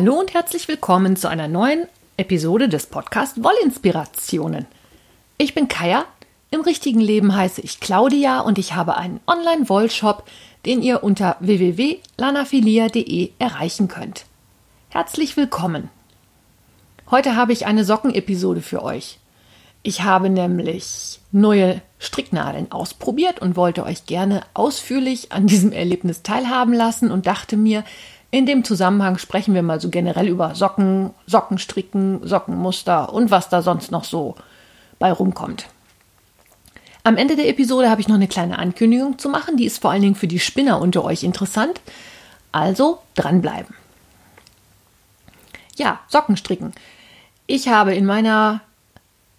Hallo und herzlich willkommen zu einer neuen Episode des Podcasts Wollinspirationen. Ich bin Kaya, im richtigen Leben heiße ich Claudia und ich habe einen Online-Wollshop, den ihr unter www.lanafilia.de erreichen könnt. Herzlich willkommen. Heute habe ich eine Sockenepisode für euch. Ich habe nämlich neue Stricknadeln ausprobiert und wollte euch gerne ausführlich an diesem Erlebnis teilhaben lassen und dachte mir, in dem Zusammenhang sprechen wir mal so generell über Socken, Sockenstricken, Sockenmuster und was da sonst noch so bei rumkommt. Am Ende der Episode habe ich noch eine kleine Ankündigung zu machen, die ist vor allen Dingen für die Spinner unter euch interessant. Also dranbleiben. Ja, Sockenstricken. Ich habe in meiner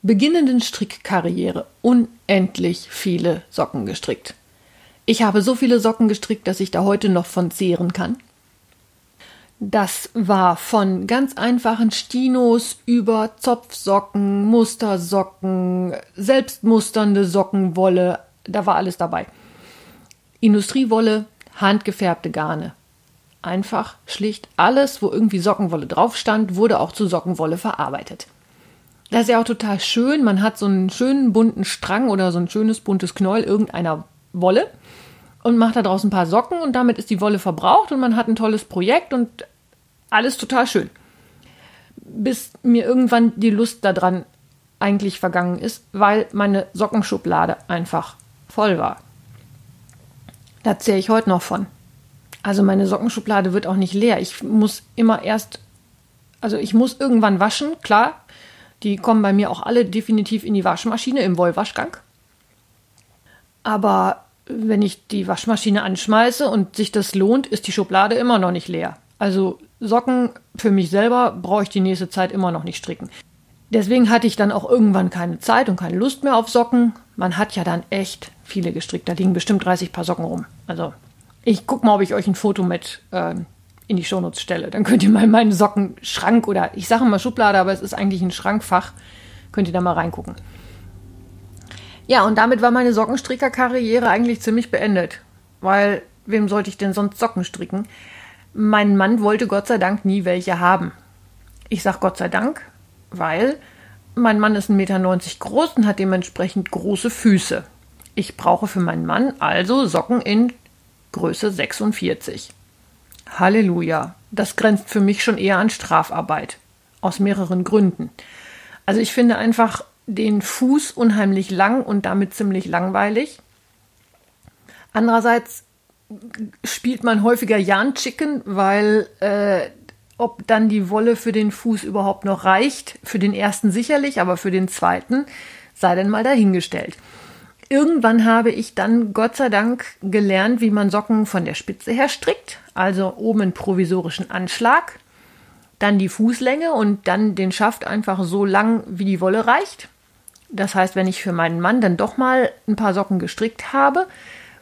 beginnenden Strickkarriere unendlich viele Socken gestrickt. Ich habe so viele Socken gestrickt, dass ich da heute noch von zehren kann. Das war von ganz einfachen Stinos über Zopfsocken, Mustersocken, selbstmusternde Sockenwolle, da war alles dabei. Industriewolle, handgefärbte Garne. Einfach, schlicht, alles, wo irgendwie Sockenwolle drauf stand, wurde auch zu Sockenwolle verarbeitet. Das ist ja auch total schön. Man hat so einen schönen bunten Strang oder so ein schönes buntes Knäuel irgendeiner Wolle und macht da draußen ein paar Socken und damit ist die Wolle verbraucht und man hat ein tolles Projekt und alles total schön. Bis mir irgendwann die Lust daran eigentlich vergangen ist, weil meine Sockenschublade einfach voll war. Da zähle ich heute noch von. Also meine Sockenschublade wird auch nicht leer. Ich muss immer erst, also ich muss irgendwann waschen, klar. Die kommen bei mir auch alle definitiv in die Waschmaschine im Wollwaschgang. Aber wenn ich die Waschmaschine anschmeiße und sich das lohnt, ist die Schublade immer noch nicht leer. Also Socken für mich selber brauche ich die nächste Zeit immer noch nicht stricken. Deswegen hatte ich dann auch irgendwann keine Zeit und keine Lust mehr auf Socken. Man hat ja dann echt viele gestrickt. Da liegen bestimmt 30 Paar Socken rum. Also ich gucke mal, ob ich euch ein Foto mit äh, in die Shownotes stelle. Dann könnt ihr mal in meinen Sockenschrank oder ich sage mal Schublade, aber es ist eigentlich ein Schrankfach. Könnt ihr da mal reingucken. Ja, und damit war meine Sockenstrickerkarriere eigentlich ziemlich beendet. Weil wem sollte ich denn sonst Socken stricken? Mein Mann wollte Gott sei Dank nie welche haben. Ich sag Gott sei Dank, weil mein Mann ist 1,90 Meter groß und hat dementsprechend große Füße. Ich brauche für meinen Mann also Socken in Größe 46. Halleluja. Das grenzt für mich schon eher an Strafarbeit. Aus mehreren Gründen. Also ich finde einfach den Fuß unheimlich lang und damit ziemlich langweilig. Andererseits spielt man häufiger Jan Chicken, weil äh, ob dann die Wolle für den Fuß überhaupt noch reicht, für den ersten sicherlich, aber für den zweiten sei denn mal dahingestellt. Irgendwann habe ich dann Gott sei Dank gelernt, wie man Socken von der Spitze her strickt, also oben einen provisorischen Anschlag, dann die Fußlänge und dann den Schaft einfach so lang, wie die Wolle reicht. Das heißt, wenn ich für meinen Mann dann doch mal ein paar Socken gestrickt habe,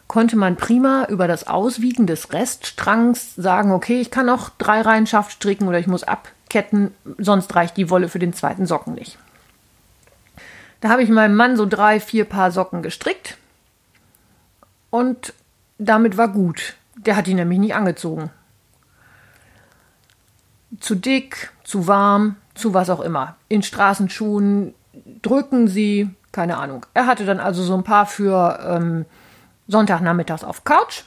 konnte man prima über das Auswiegen des Reststrangs sagen, okay, ich kann auch drei Reihen Schaft stricken oder ich muss abketten, sonst reicht die Wolle für den zweiten Socken nicht. Da habe ich meinem Mann so drei, vier Paar Socken gestrickt und damit war gut. Der hat die nämlich nicht angezogen. Zu dick, zu warm, zu was auch immer. In Straßenschuhen drücken sie, keine Ahnung. Er hatte dann also so ein paar für ähm, Sonntagnachmittags auf Couch.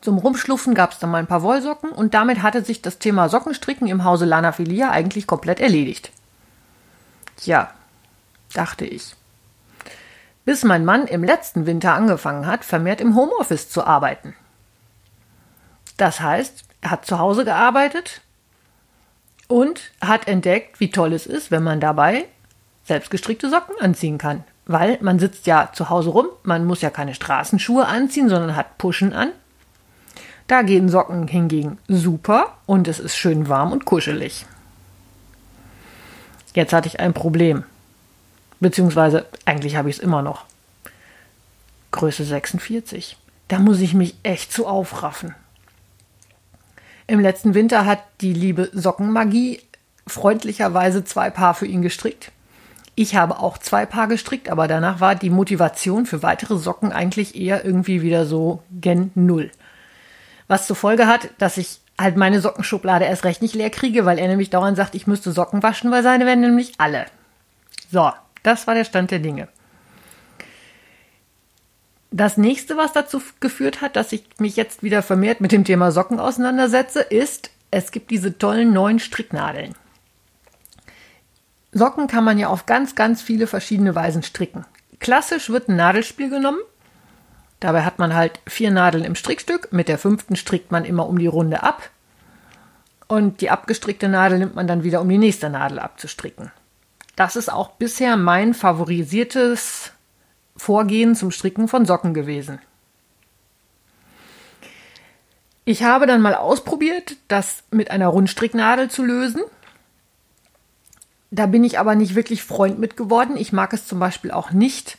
Zum Rumschlupfen gab es dann mal ein paar Wollsocken und damit hatte sich das Thema Sockenstricken im Hause Lana Filia eigentlich komplett erledigt. Tja, dachte ich. Bis mein Mann im letzten Winter angefangen hat, vermehrt im Homeoffice zu arbeiten. Das heißt, er hat zu Hause gearbeitet und hat entdeckt, wie toll es ist, wenn man dabei selbstgestrickte Socken anziehen kann weil man sitzt ja zu Hause rum, man muss ja keine Straßenschuhe anziehen, sondern hat Puschen an. Da gehen Socken hingegen super und es ist schön warm und kuschelig. Jetzt hatte ich ein Problem. Beziehungsweise eigentlich habe ich es immer noch. Größe 46. Da muss ich mich echt zu aufraffen. Im letzten Winter hat die liebe Sockenmagie freundlicherweise zwei Paar für ihn gestrickt. Ich habe auch zwei Paar gestrickt, aber danach war die Motivation für weitere Socken eigentlich eher irgendwie wieder so gen Null. Was zur Folge hat, dass ich halt meine Sockenschublade erst recht nicht leer kriege, weil er nämlich dauernd sagt, ich müsste Socken waschen, weil seine werden nämlich alle. So, das war der Stand der Dinge. Das nächste, was dazu geführt hat, dass ich mich jetzt wieder vermehrt mit dem Thema Socken auseinandersetze, ist, es gibt diese tollen neuen Stricknadeln. Socken kann man ja auf ganz, ganz viele verschiedene Weisen stricken. Klassisch wird ein Nadelspiel genommen. Dabei hat man halt vier Nadeln im Strickstück. Mit der fünften strickt man immer um die Runde ab. Und die abgestrickte Nadel nimmt man dann wieder, um die nächste Nadel abzustricken. Das ist auch bisher mein favorisiertes Vorgehen zum Stricken von Socken gewesen. Ich habe dann mal ausprobiert, das mit einer Rundstricknadel zu lösen. Da bin ich aber nicht wirklich Freund mit geworden. Ich mag es zum Beispiel auch nicht,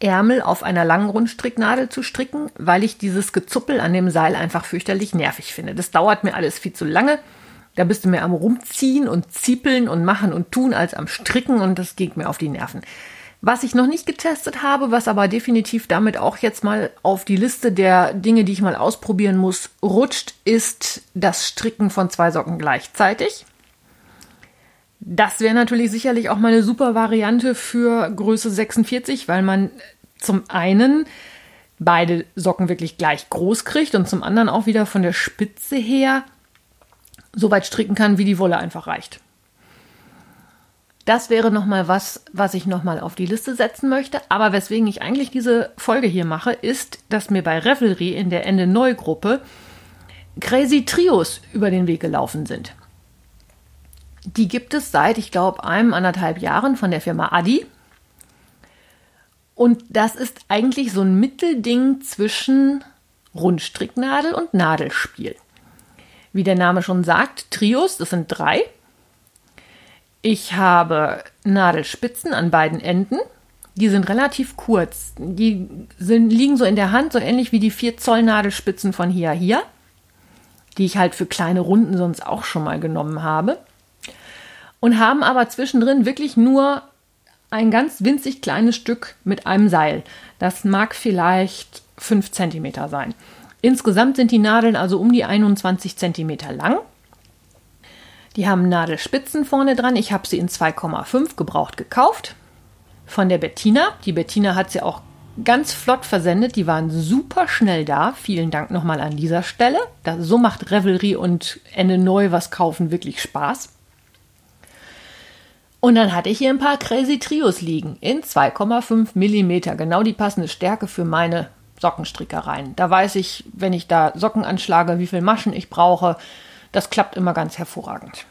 Ärmel auf einer langen Rundstricknadel zu stricken, weil ich dieses Gezuppel an dem Seil einfach fürchterlich nervig finde. Das dauert mir alles viel zu lange. Da bist du mehr am Rumziehen und Ziepeln und Machen und Tun als am Stricken und das geht mir auf die Nerven. Was ich noch nicht getestet habe, was aber definitiv damit auch jetzt mal auf die Liste der Dinge, die ich mal ausprobieren muss, rutscht, ist das Stricken von zwei Socken gleichzeitig. Das wäre natürlich sicherlich auch mal eine super Variante für Größe 46, weil man zum einen beide Socken wirklich gleich groß kriegt und zum anderen auch wieder von der Spitze her so weit stricken kann, wie die Wolle einfach reicht. Das wäre nochmal was, was ich nochmal auf die Liste setzen möchte. Aber weswegen ich eigentlich diese Folge hier mache, ist, dass mir bei Revelry in der Ende Neu Gruppe Crazy Trios über den Weg gelaufen sind. Die gibt es seit, ich glaube, einem, anderthalb Jahren von der Firma Adi. Und das ist eigentlich so ein Mittelding zwischen Rundstricknadel und Nadelspiel. Wie der Name schon sagt, Trios, das sind drei. Ich habe Nadelspitzen an beiden Enden. Die sind relativ kurz. Die sind, liegen so in der Hand, so ähnlich wie die 4 Zoll Nadelspitzen von hier hier, die ich halt für kleine Runden sonst auch schon mal genommen habe. Und haben aber zwischendrin wirklich nur ein ganz winzig kleines Stück mit einem Seil. Das mag vielleicht 5 cm sein. Insgesamt sind die Nadeln also um die 21 cm lang. Die haben Nadelspitzen vorne dran. Ich habe sie in 2,5 gebraucht gekauft. Von der Bettina. Die Bettina hat sie auch ganz flott versendet. Die waren super schnell da. Vielen Dank nochmal an dieser Stelle. Das, so macht Revelry und Ende neu was kaufen wirklich Spaß. Und dann hatte ich hier ein paar Crazy Trios liegen in 2,5 mm. Genau die passende Stärke für meine Sockenstrickereien. Da weiß ich, wenn ich da Socken anschlage, wie viel Maschen ich brauche. Das klappt immer ganz hervorragend.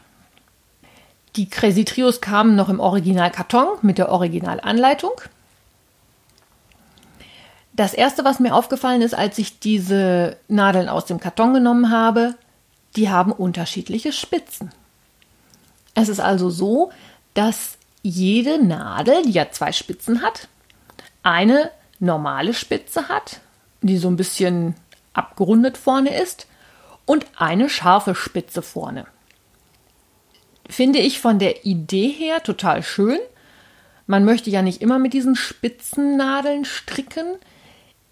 Die Crazy Trios kamen noch im Originalkarton mit der Originalanleitung. Das erste, was mir aufgefallen ist, als ich diese Nadeln aus dem Karton genommen habe, die haben unterschiedliche Spitzen. Es ist also so, dass jede Nadel, die ja zwei Spitzen hat, eine normale Spitze hat, die so ein bisschen abgerundet vorne ist, und eine scharfe Spitze vorne. Finde ich von der Idee her total schön. Man möchte ja nicht immer mit diesen spitzen Nadeln stricken.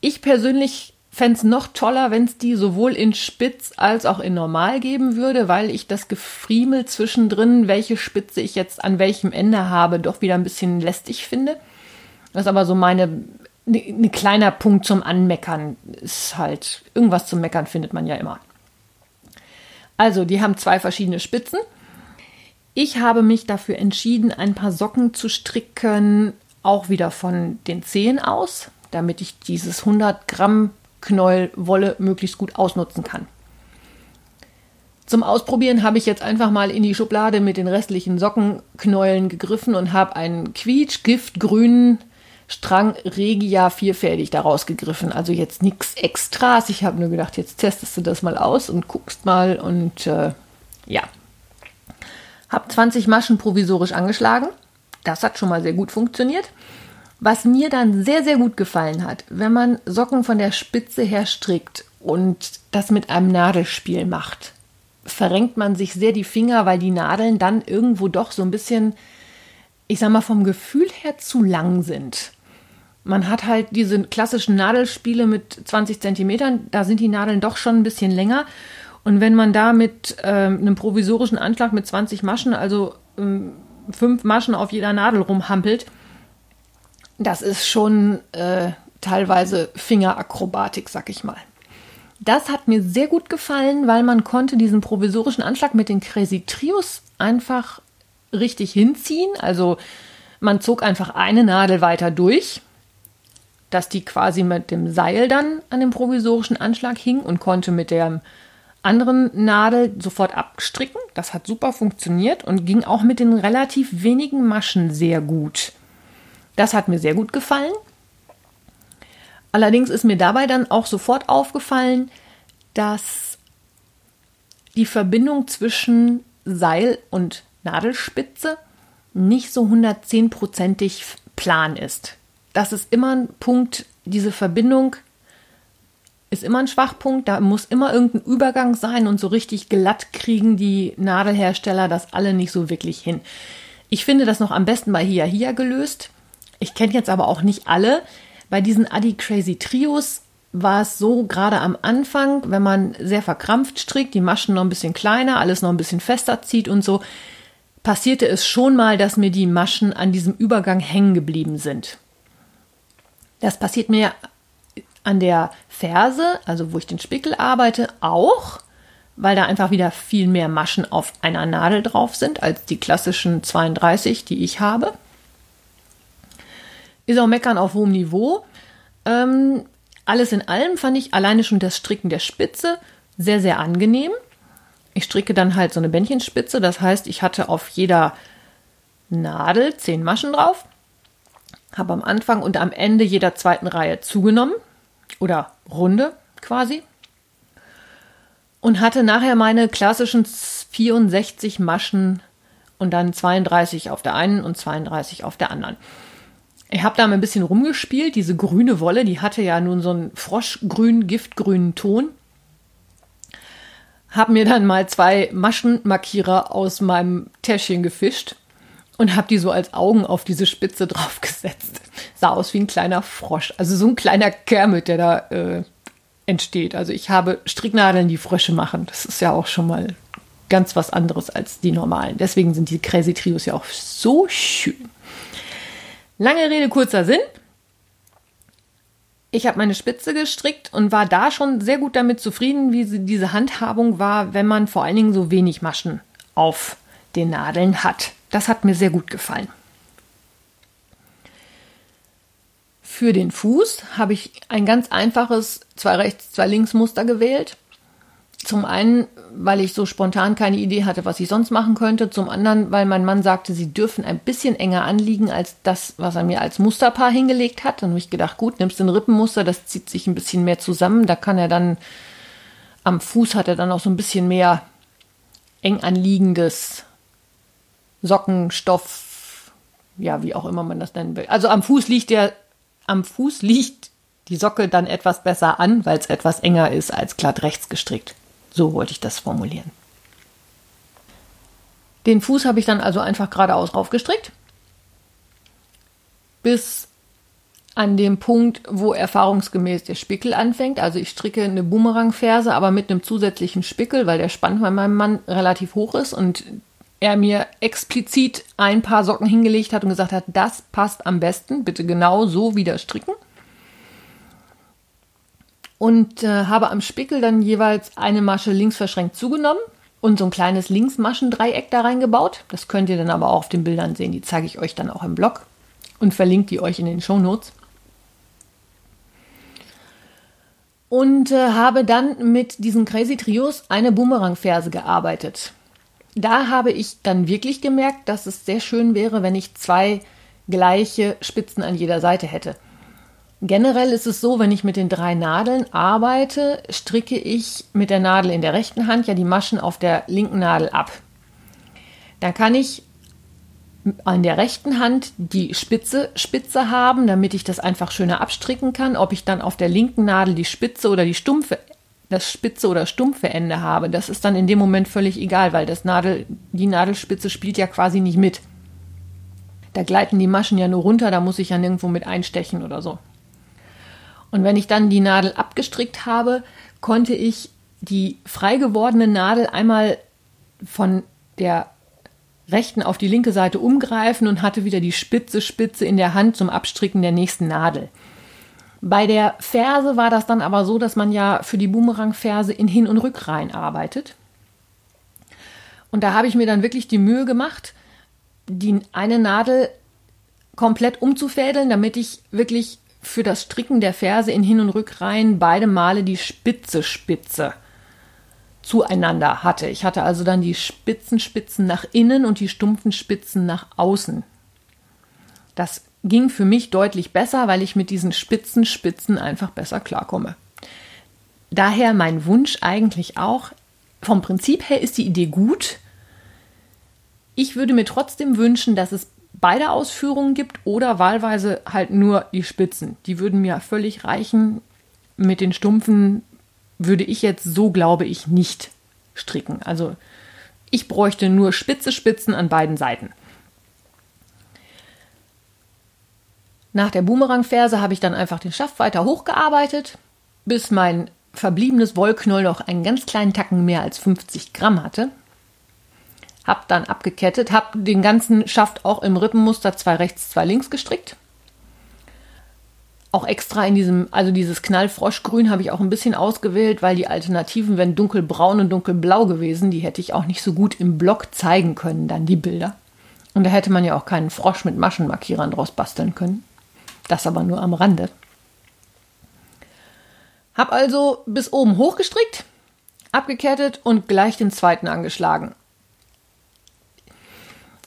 Ich persönlich fände es noch toller, wenn es die sowohl in Spitz als auch in Normal geben würde, weil ich das Gefriemel zwischendrin, welche Spitze ich jetzt an welchem Ende habe, doch wieder ein bisschen lästig finde. Das ist aber so meine, ne, ein ne kleiner Punkt zum Anmeckern. Ist halt, irgendwas zum Meckern findet man ja immer. Also, die haben zwei verschiedene Spitzen. Ich habe mich dafür entschieden, ein paar Socken zu stricken, auch wieder von den Zehen aus, damit ich dieses 100 Gramm Knäuel Wolle möglichst gut ausnutzen kann. Zum Ausprobieren habe ich jetzt einfach mal in die Schublade mit den restlichen Sockenknäueln gegriffen und habe einen quietschgiftgrünen Strang Regia vierfädig daraus gegriffen. Also jetzt nichts Extras. Ich habe nur gedacht, jetzt testest du das mal aus und guckst mal und äh, ja. Habe 20 Maschen provisorisch angeschlagen. Das hat schon mal sehr gut funktioniert. Was mir dann sehr, sehr gut gefallen hat, wenn man Socken von der Spitze her strickt und das mit einem Nadelspiel macht, verrenkt man sich sehr die Finger, weil die Nadeln dann irgendwo doch so ein bisschen, ich sag mal, vom Gefühl her zu lang sind. Man hat halt diese klassischen Nadelspiele mit 20 Zentimetern, da sind die Nadeln doch schon ein bisschen länger. Und wenn man da mit ähm, einem provisorischen Anschlag mit 20 Maschen, also ähm, fünf Maschen auf jeder Nadel rumhampelt, das ist schon äh, teilweise Fingerakrobatik, sag ich mal. Das hat mir sehr gut gefallen, weil man konnte diesen provisorischen Anschlag mit den Crazy Trios einfach richtig hinziehen. Also man zog einfach eine Nadel weiter durch, dass die quasi mit dem Seil dann an dem provisorischen Anschlag hing und konnte mit der anderen Nadel sofort abstricken. Das hat super funktioniert und ging auch mit den relativ wenigen Maschen sehr gut. Das hat mir sehr gut gefallen. Allerdings ist mir dabei dann auch sofort aufgefallen, dass die Verbindung zwischen Seil und Nadelspitze nicht so 110%ig plan ist. Das ist immer ein Punkt, diese Verbindung ist immer ein Schwachpunkt, da muss immer irgendein Übergang sein und so richtig glatt kriegen die Nadelhersteller das alle nicht so wirklich hin. Ich finde das noch am besten bei Hia Hia gelöst. Ich kenne jetzt aber auch nicht alle. Bei diesen Adi Crazy Trios war es so, gerade am Anfang, wenn man sehr verkrampft strickt, die Maschen noch ein bisschen kleiner, alles noch ein bisschen fester zieht und so, passierte es schon mal, dass mir die Maschen an diesem Übergang hängen geblieben sind. Das passiert mir an der Ferse, also wo ich den Spickel arbeite, auch, weil da einfach wieder viel mehr Maschen auf einer Nadel drauf sind als die klassischen 32, die ich habe. Ist auch Meckern auf hohem Niveau. Ähm, alles in allem fand ich alleine schon das Stricken der Spitze sehr, sehr angenehm. Ich stricke dann halt so eine Bändchenspitze, das heißt, ich hatte auf jeder Nadel zehn Maschen drauf, habe am Anfang und am Ende jeder zweiten Reihe zugenommen oder Runde quasi und hatte nachher meine klassischen 64 Maschen und dann 32 auf der einen und 32 auf der anderen. Ich habe da mal ein bisschen rumgespielt. Diese grüne Wolle, die hatte ja nun so einen froschgrün, giftgrünen Ton. Habe mir dann mal zwei Maschenmarkierer aus meinem Täschchen gefischt und habe die so als Augen auf diese Spitze draufgesetzt. Sah aus wie ein kleiner Frosch, also so ein kleiner Kermit, der da äh, entsteht. Also ich habe Stricknadeln, die Frösche machen. Das ist ja auch schon mal ganz was anderes als die normalen. Deswegen sind die Crazy Trios ja auch so schön. Lange Rede, kurzer Sinn. Ich habe meine Spitze gestrickt und war da schon sehr gut damit zufrieden, wie diese Handhabung war, wenn man vor allen Dingen so wenig Maschen auf den Nadeln hat. Das hat mir sehr gut gefallen. Für den Fuß habe ich ein ganz einfaches zwei rechts, zwei links Muster gewählt. Zum einen, weil ich so spontan keine Idee hatte, was ich sonst machen könnte. Zum anderen, weil mein Mann sagte, sie dürfen ein bisschen enger anliegen als das, was er mir als Musterpaar hingelegt hat. Dann habe ich gedacht, gut, nimmst du ein Rippenmuster, das zieht sich ein bisschen mehr zusammen. Da kann er dann, am Fuß hat er dann auch so ein bisschen mehr eng anliegendes Sockenstoff, ja, wie auch immer man das nennen will. Also am Fuß liegt der, am Fuß liegt die Socke dann etwas besser an, weil es etwas enger ist als glatt rechts gestrickt. So wollte ich das formulieren. Den Fuß habe ich dann also einfach geradeaus raufgestrickt. Bis an dem Punkt, wo erfahrungsgemäß der Spickel anfängt. Also ich stricke eine Boomerang-Ferse, aber mit einem zusätzlichen Spickel, weil der Spann bei meinem Mann relativ hoch ist und er mir explizit ein paar Socken hingelegt hat und gesagt hat, das passt am besten, bitte genau so wieder stricken und äh, habe am Spickel dann jeweils eine Masche links verschränkt zugenommen und so ein kleines Linksmaschendreieck da reingebaut. Das könnt ihr dann aber auch auf den Bildern sehen. Die zeige ich euch dann auch im Blog und verlinke die euch in den Show Notes. Und äh, habe dann mit diesen Crazy Trios eine Boomerang-Ferse gearbeitet. Da habe ich dann wirklich gemerkt, dass es sehr schön wäre, wenn ich zwei gleiche Spitzen an jeder Seite hätte. Generell ist es so, wenn ich mit den drei Nadeln arbeite, stricke ich mit der Nadel in der rechten Hand ja die Maschen auf der linken Nadel ab. Dann kann ich an der rechten Hand die Spitze Spitze haben, damit ich das einfach schöner abstricken kann. Ob ich dann auf der linken Nadel die Spitze oder die stumpfe das spitze oder stumpfe Ende habe, das ist dann in dem Moment völlig egal, weil das Nadel die Nadelspitze spielt ja quasi nicht mit. Da gleiten die Maschen ja nur runter, da muss ich ja nirgendwo mit einstechen oder so. Und wenn ich dann die Nadel abgestrickt habe, konnte ich die frei gewordene Nadel einmal von der rechten auf die linke Seite umgreifen und hatte wieder die spitze Spitze in der Hand zum Abstricken der nächsten Nadel. Bei der Ferse war das dann aber so, dass man ja für die Boomerang-Ferse in Hin- und Rückreihen arbeitet. Und da habe ich mir dann wirklich die Mühe gemacht, die eine Nadel komplett umzufädeln, damit ich wirklich für das Stricken der Ferse in Hin- und Rückreihen beide Male die spitze Spitze zueinander hatte. Ich hatte also dann die spitzen Spitzen nach innen und die stumpfen Spitzen nach außen. Das ging für mich deutlich besser, weil ich mit diesen spitzen Spitzen einfach besser klarkomme. Daher mein Wunsch eigentlich auch, vom Prinzip her ist die Idee gut. Ich würde mir trotzdem wünschen, dass es beide Ausführungen gibt oder wahlweise halt nur die Spitzen. Die würden mir völlig reichen. Mit den stumpfen würde ich jetzt so, glaube ich, nicht stricken. Also ich bräuchte nur spitze Spitzen an beiden Seiten. Nach der Boomerang-Ferse habe ich dann einfach den Schaft weiter hochgearbeitet, bis mein verbliebenes Wollknoll noch einen ganz kleinen Tacken mehr als 50 Gramm hatte. Hab dann abgekettet, hab den ganzen Schaft auch im Rippenmuster zwei rechts, zwei links gestrickt auch extra in diesem, also dieses Knallfroschgrün habe ich auch ein bisschen ausgewählt, weil die Alternativen wären dunkelbraun und dunkelblau gewesen. Die hätte ich auch nicht so gut im Blog zeigen können, dann die Bilder. Und da hätte man ja auch keinen Frosch mit Maschenmarkierern draus basteln können. Das aber nur am Rande. Hab also bis oben hochgestrickt, abgekettet und gleich den zweiten angeschlagen.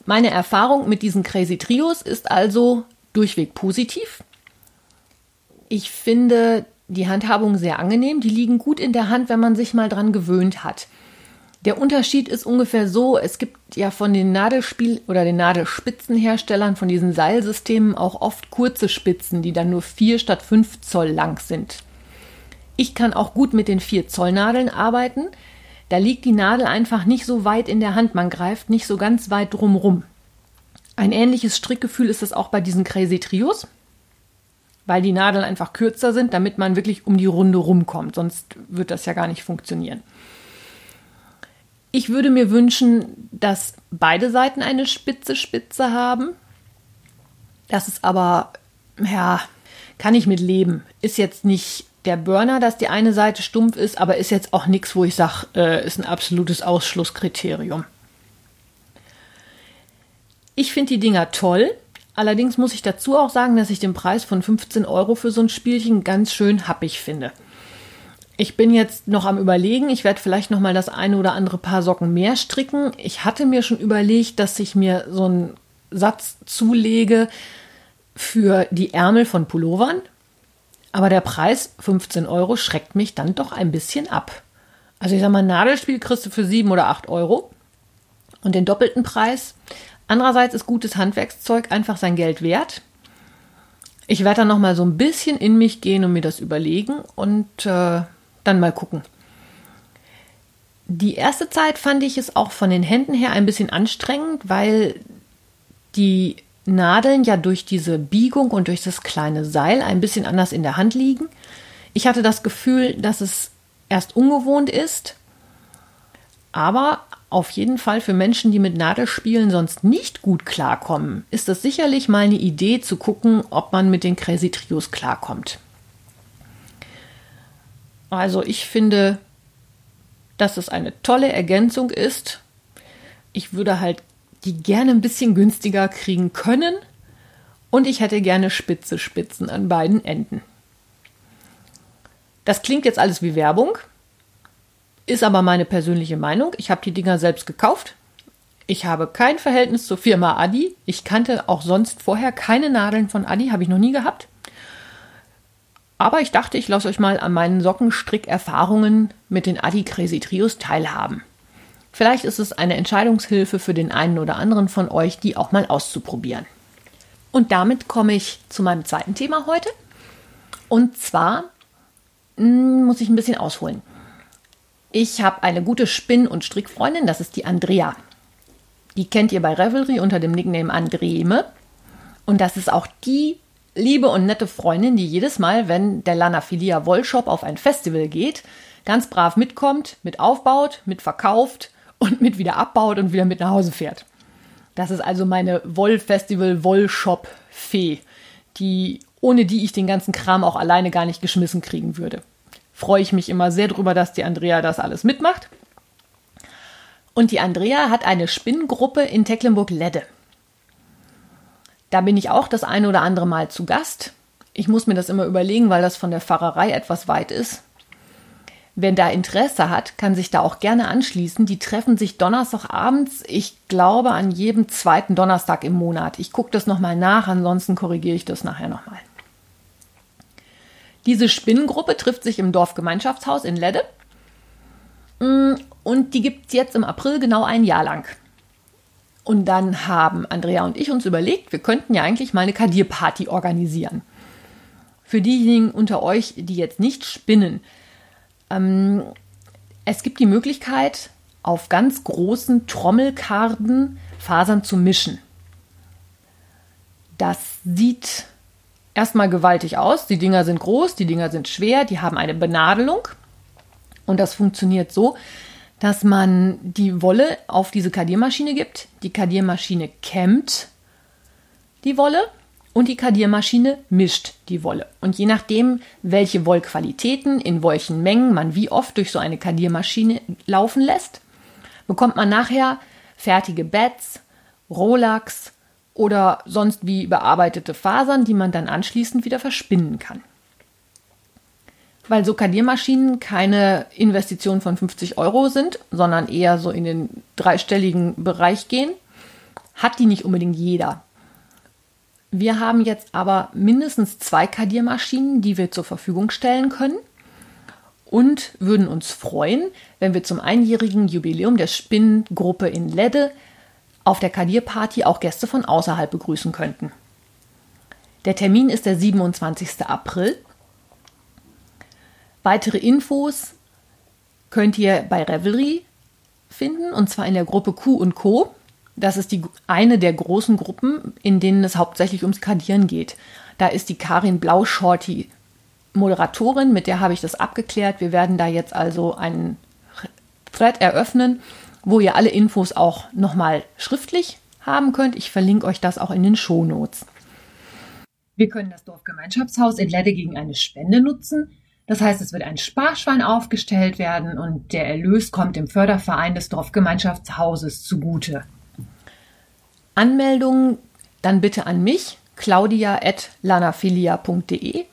Meine Erfahrung mit diesen Crazy Trios ist also durchweg positiv. Ich finde die Handhabung sehr angenehm. Die liegen gut in der Hand, wenn man sich mal dran gewöhnt hat. Der Unterschied ist ungefähr so, es gibt ja von den Nadelspiel- oder den Nadelspitzenherstellern von diesen Seilsystemen auch oft kurze Spitzen, die dann nur 4 statt 5 Zoll lang sind. Ich kann auch gut mit den 4 Zoll Nadeln arbeiten. Da liegt die Nadel einfach nicht so weit in der Hand, man greift nicht so ganz weit drumrum. Ein ähnliches Strickgefühl ist es auch bei diesen Crazy Trios weil die Nadeln einfach kürzer sind, damit man wirklich um die Runde rumkommt. Sonst wird das ja gar nicht funktionieren. Ich würde mir wünschen, dass beide Seiten eine spitze Spitze haben. Das ist aber, ja, kann ich mit leben. Ist jetzt nicht der Burner, dass die eine Seite stumpf ist, aber ist jetzt auch nichts, wo ich sage, äh, ist ein absolutes Ausschlusskriterium. Ich finde die Dinger toll. Allerdings muss ich dazu auch sagen, dass ich den Preis von 15 Euro für so ein Spielchen ganz schön happig finde. Ich bin jetzt noch am Überlegen, ich werde vielleicht noch mal das eine oder andere Paar Socken mehr stricken. Ich hatte mir schon überlegt, dass ich mir so einen Satz zulege für die Ärmel von Pullovern. Aber der Preis 15 Euro schreckt mich dann doch ein bisschen ab. Also ich sag mal, Nadelspiel kriegst du für 7 oder 8 Euro. Und den doppelten Preis Andererseits ist gutes Handwerkszeug einfach sein Geld wert. Ich werde dann noch mal so ein bisschen in mich gehen und mir das überlegen und äh, dann mal gucken. Die erste Zeit fand ich es auch von den Händen her ein bisschen anstrengend, weil die Nadeln ja durch diese Biegung und durch das kleine Seil ein bisschen anders in der Hand liegen. Ich hatte das Gefühl, dass es erst ungewohnt ist, aber auf jeden Fall für Menschen, die mit Nadelspielen sonst nicht gut klarkommen, ist das sicherlich mal eine Idee zu gucken, ob man mit den Crazy Trios klarkommt. Also ich finde, dass es eine tolle Ergänzung ist. Ich würde halt die gerne ein bisschen günstiger kriegen können und ich hätte gerne spitze Spitzen an beiden Enden. Das klingt jetzt alles wie Werbung, ist aber meine persönliche Meinung. Ich habe die Dinger selbst gekauft. Ich habe kein Verhältnis zur Firma Adi. Ich kannte auch sonst vorher keine Nadeln von Adi, habe ich noch nie gehabt. Aber ich dachte, ich lasse euch mal an meinen Sockenstrickerfahrungen mit den Adi Crazy Trios teilhaben. Vielleicht ist es eine Entscheidungshilfe für den einen oder anderen von euch, die auch mal auszuprobieren. Und damit komme ich zu meinem zweiten Thema heute. Und zwar hm, muss ich ein bisschen ausholen. Ich habe eine gute Spinn- und Strickfreundin, das ist die Andrea. Die kennt ihr bei Revelry unter dem Nickname Andreme. Und das ist auch die liebe und nette Freundin, die jedes Mal, wenn der Lana Filia Wollshop auf ein Festival geht, ganz brav mitkommt, mit aufbaut, mit verkauft und mit wieder abbaut und wieder mit nach Hause fährt. Das ist also meine Wollfestival Wollshop Fee, die ohne die ich den ganzen Kram auch alleine gar nicht geschmissen kriegen würde. Freue ich mich immer sehr drüber, dass die Andrea das alles mitmacht. Und die Andrea hat eine Spinngruppe in Tecklenburg-Ledde. Da bin ich auch das eine oder andere Mal zu Gast. Ich muss mir das immer überlegen, weil das von der Pfarrerei etwas weit ist. Wer da Interesse hat, kann sich da auch gerne anschließen. Die treffen sich Donnerstagabends, ich glaube an jedem zweiten Donnerstag im Monat. Ich gucke das nochmal nach, ansonsten korrigiere ich das nachher nochmal. Diese Spinnengruppe trifft sich im Dorfgemeinschaftshaus in Ledde. Mm, und die gibt es jetzt im April genau ein Jahr lang. Und dann haben Andrea und ich uns überlegt, wir könnten ja eigentlich mal eine Kadierparty organisieren. Für diejenigen unter euch, die jetzt nicht spinnen, ähm, es gibt die Möglichkeit, auf ganz großen Trommelkarten Fasern zu mischen. Das sieht erstmal gewaltig aus. Die Dinger sind groß, die Dinger sind schwer, die haben eine Benadelung. Und das funktioniert so, dass man die Wolle auf diese Kadiermaschine gibt. Die Kadiermaschine kämmt die Wolle und die Kadiermaschine mischt die Wolle. Und je nachdem, welche Wollqualitäten, in welchen Mengen man wie oft durch so eine Kadiermaschine laufen lässt, bekommt man nachher fertige Beds, Rollacks oder sonst wie bearbeitete Fasern, die man dann anschließend wieder verspinnen kann. Weil so Kadiermaschinen keine Investition von 50 Euro sind, sondern eher so in den dreistelligen Bereich gehen, hat die nicht unbedingt jeder. Wir haben jetzt aber mindestens zwei Kadiermaschinen, die wir zur Verfügung stellen können und würden uns freuen, wenn wir zum einjährigen Jubiläum der Spinnengruppe in Ledde auf der Kadierparty auch Gäste von außerhalb begrüßen könnten. Der Termin ist der 27. April. Weitere Infos könnt ihr bei Revelry finden und zwar in der Gruppe Q und Co. Das ist die eine der großen Gruppen, in denen es hauptsächlich ums Kadieren geht. Da ist die Karin Blauschorti Moderatorin, mit der habe ich das abgeklärt. Wir werden da jetzt also einen Thread eröffnen, wo ihr alle Infos auch nochmal schriftlich haben könnt. Ich verlinke euch das auch in den Shownotes. Wir können das Dorfgemeinschaftshaus in Ledde gegen eine Spende nutzen. Das heißt, es wird ein Sparschwein aufgestellt werden und der Erlös kommt dem Förderverein des Dorfgemeinschaftshauses zugute. Anmeldungen dann bitte an mich, claudia.lanafilia.de.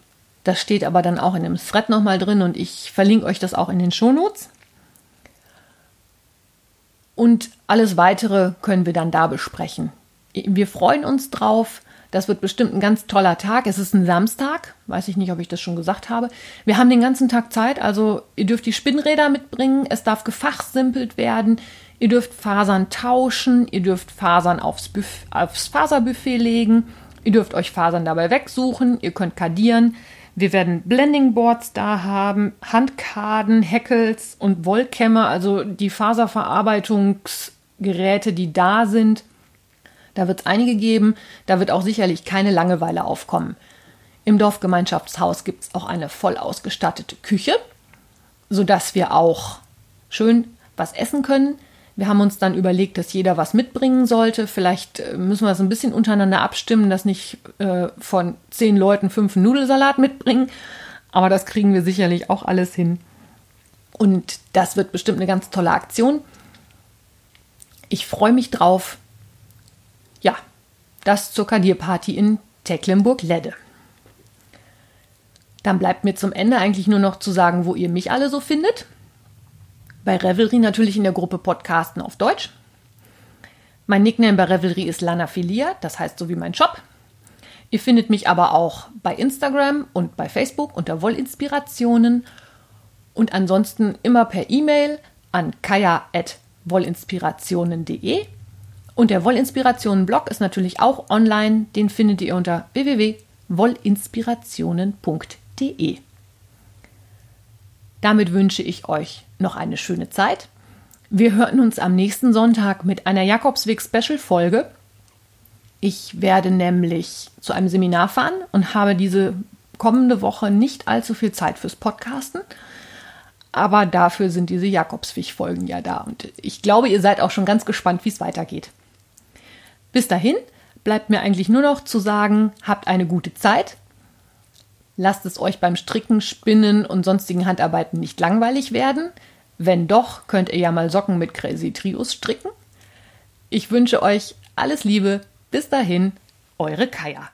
Das steht aber dann auch in dem Thread nochmal drin und ich verlinke euch das auch in den Shownotes. Und alles weitere können wir dann da besprechen. Wir freuen uns drauf. Das wird bestimmt ein ganz toller Tag. Es ist ein Samstag. Weiß ich nicht, ob ich das schon gesagt habe. Wir haben den ganzen Tag Zeit. Also ihr dürft die Spinnräder mitbringen. Es darf gefachsimpelt werden. Ihr dürft Fasern tauschen, ihr dürft Fasern aufs, Buff aufs Faserbuffet legen, ihr dürft euch Fasern dabei wegsuchen, ihr könnt kadieren. Wir werden Blending Boards da haben, Handkarden, Heckels und Wollkämme, also die Faserverarbeitungsgeräte, die da sind. Da wird es einige geben, da wird auch sicherlich keine Langeweile aufkommen. Im Dorfgemeinschaftshaus gibt es auch eine voll ausgestattete Küche, sodass wir auch schön was essen können. Wir haben uns dann überlegt, dass jeder was mitbringen sollte. Vielleicht äh, müssen wir es ein bisschen untereinander abstimmen, dass nicht äh, von zehn Leuten fünf Nudelsalat mitbringen. Aber das kriegen wir sicherlich auch alles hin. Und das wird bestimmt eine ganz tolle Aktion. Ich freue mich drauf. Ja, das zur Kadierparty in Tecklenburg-Ledde. Dann bleibt mir zum Ende eigentlich nur noch zu sagen, wo ihr mich alle so findet. Bei Revelry natürlich in der Gruppe Podcasten auf Deutsch. Mein Nickname bei Revelry ist Lanaphilia, das heißt so wie mein Shop. Ihr findet mich aber auch bei Instagram und bei Facebook unter Wollinspirationen und ansonsten immer per E-Mail an kaya.wollinspirationen.de. Und der Wollinspirationen-Blog ist natürlich auch online, den findet ihr unter www.wollinspirationen.de. Damit wünsche ich euch noch eine schöne Zeit. Wir hören uns am nächsten Sonntag mit einer Jakobsweg-Special-Folge. Ich werde nämlich zu einem Seminar fahren und habe diese kommende Woche nicht allzu viel Zeit fürs Podcasten. aber dafür sind diese Jakobswig-Folgen ja da. Und ich glaube, ihr seid auch schon ganz gespannt, wie es weitergeht. Bis dahin bleibt mir eigentlich nur noch zu sagen, habt eine gute Zeit. Lasst es euch beim Stricken, Spinnen und sonstigen Handarbeiten nicht langweilig werden. Wenn doch, könnt ihr ja mal Socken mit Crazy Trios stricken. Ich wünsche euch alles Liebe. Bis dahin, eure Kaya.